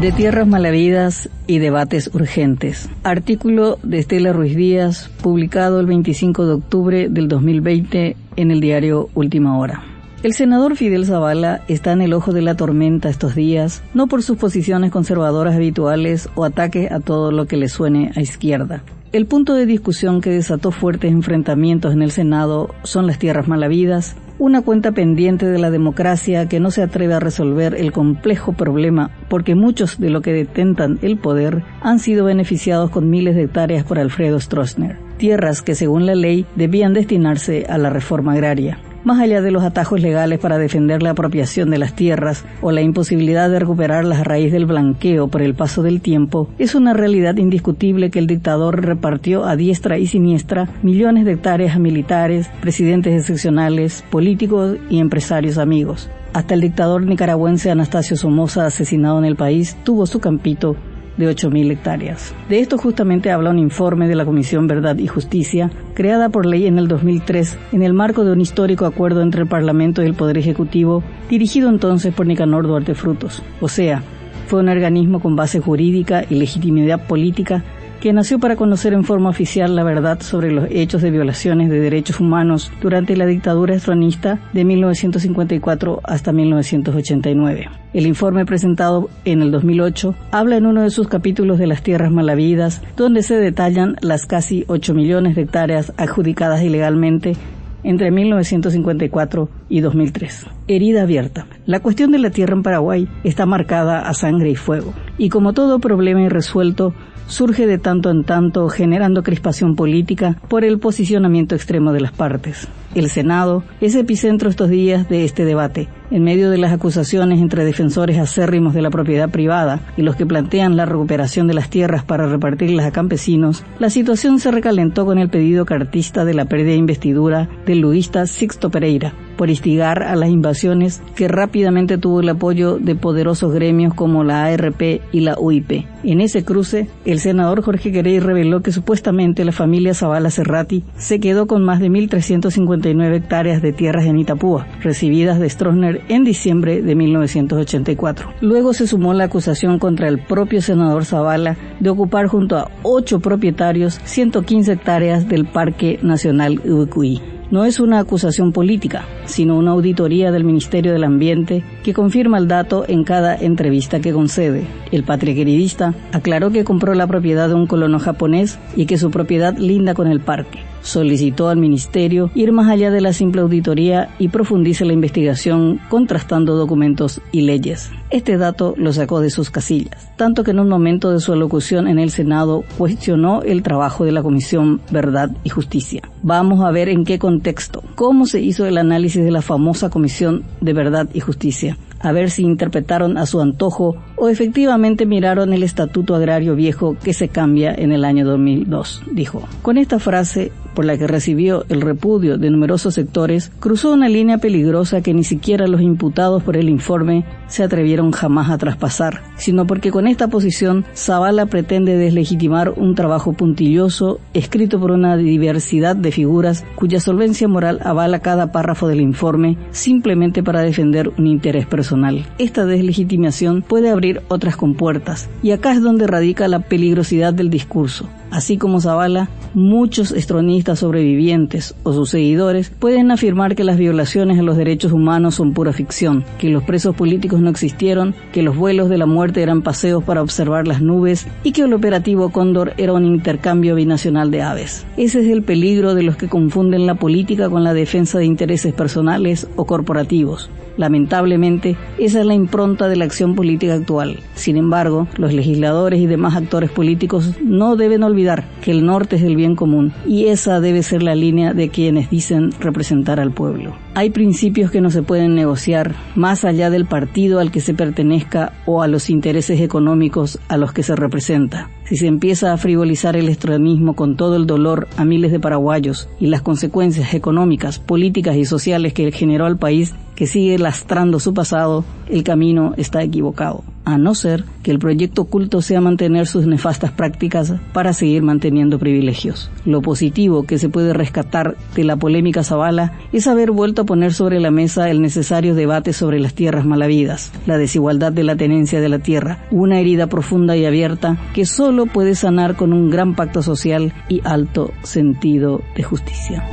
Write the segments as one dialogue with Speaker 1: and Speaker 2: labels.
Speaker 1: De tierras malavidas y debates urgentes. Artículo de Estela Ruiz Díaz, publicado el 25 de octubre del 2020 en el diario Última Hora. El senador Fidel Zavala está en el ojo de la tormenta estos días, no por sus posiciones conservadoras habituales o ataques a todo lo que le suene a izquierda. El punto de discusión que desató fuertes enfrentamientos en el Senado son las tierras malavidas, una cuenta pendiente de la democracia que no se atreve a resolver el complejo problema porque muchos de los que detentan el poder han sido beneficiados con miles de hectáreas por Alfredo Stroessner, tierras que según la ley debían destinarse a la reforma agraria más allá de los atajos legales para defender la apropiación de las tierras o la imposibilidad de recuperarlas a raíz del blanqueo por el paso del tiempo, es una realidad indiscutible que el dictador repartió a diestra y siniestra millones de hectáreas a militares, presidentes excepcionales, políticos y empresarios amigos. Hasta el dictador nicaragüense Anastasio Somoza, asesinado en el país, tuvo su campito de 8.000 hectáreas. De esto justamente habla un informe de la Comisión Verdad y Justicia, creada por ley en el 2003 en el marco de un histórico acuerdo entre el Parlamento y el Poder Ejecutivo, dirigido entonces por Nicanor Duarte Frutos. O sea, fue un organismo con base jurídica y legitimidad política que nació para conocer en forma oficial la verdad sobre los hechos de violaciones de derechos humanos durante la dictadura estronista de 1954 hasta 1989. El informe presentado en el 2008 habla en uno de sus capítulos de las tierras malavidas, donde se detallan las casi 8 millones de hectáreas adjudicadas ilegalmente entre 1954 y 2003. Herida abierta. La cuestión de la tierra en Paraguay está marcada a sangre y fuego, y como todo problema irresuelto, surge de tanto en tanto generando crispación política por el posicionamiento extremo de las partes. El Senado es epicentro estos días de este debate, en medio de las acusaciones entre defensores acérrimos de la propiedad privada y los que plantean la recuperación de las tierras para repartirlas a campesinos, la situación se recalentó con el pedido cartista de la pérdida de investidura del luista Sixto Pereira, por instigar a las invasiones que rápidamente tuvo el apoyo de poderosos gremios como la ARP y la UIP. En ese cruce, el senador Jorge Querey reveló que supuestamente la familia Zavala Serrati se quedó con más de 1.359 hectáreas de tierras en Itapúa, recibidas de Stroessner en diciembre de 1984. Luego se sumó la acusación contra el propio senador Zavala de ocupar junto a ocho propietarios 115 hectáreas del Parque Nacional Ubicuí. No es una acusación política, sino una auditoría del Ministerio del Ambiente que confirma el dato en cada entrevista que concede. El patriqueridista aclaró que compró la propiedad de un colono japonés y que su propiedad linda con el parque solicitó al Ministerio ir más allá de la simple auditoría y profundice la investigación contrastando documentos y leyes. Este dato lo sacó de sus casillas, tanto que en un momento de su alocución en el Senado cuestionó el trabajo de la Comisión Verdad y Justicia. Vamos a ver en qué contexto, cómo se hizo el análisis de la famosa Comisión de Verdad y Justicia a ver si interpretaron a su antojo o efectivamente miraron el Estatuto Agrario Viejo que se cambia en el año 2002, dijo. Con esta frase por la que recibió el repudio de numerosos sectores, cruzó una línea peligrosa que ni siquiera los imputados por el informe se atrevieron jamás a traspasar, sino porque con esta posición Zavala pretende deslegitimar un trabajo puntilloso escrito por una diversidad de figuras cuya solvencia moral avala cada párrafo del informe simplemente para defender un interés personal. Esta deslegitimación puede abrir otras compuertas, y acá es donde radica la peligrosidad del discurso. Así como Zavala, muchos estronistas sobrevivientes o sus seguidores pueden afirmar que las violaciones a los derechos humanos son pura ficción, que los presos políticos no existieron, que los vuelos de la muerte eran paseos para observar las nubes y que el operativo Cóndor era un intercambio binacional de aves. Ese es el peligro de los que confunden la política con la defensa de intereses personales o corporativos. Lamentablemente, esa es la impronta de la acción política actual. Sin embargo, los legisladores y demás actores políticos no deben olvidar que el norte es el bien común y esa debe ser la línea de quienes dicen representar al pueblo. Hay principios que no se pueden negociar más allá del partido al que se pertenezca o a los intereses económicos a los que se representa. Si se empieza a frivolizar el extremismo con todo el dolor a miles de paraguayos y las consecuencias económicas, políticas y sociales que generó al país que sigue lastrando su pasado, el camino está equivocado a no ser que el proyecto oculto sea mantener sus nefastas prácticas para seguir manteniendo privilegios. Lo positivo que se puede rescatar de la polémica Zavala es haber vuelto a poner sobre la mesa el necesario debate sobre las tierras malavidas, la desigualdad de la tenencia de la tierra, una herida profunda y abierta que solo puede sanar con un gran pacto social y alto sentido de justicia.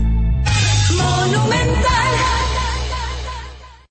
Speaker 1: Monumento.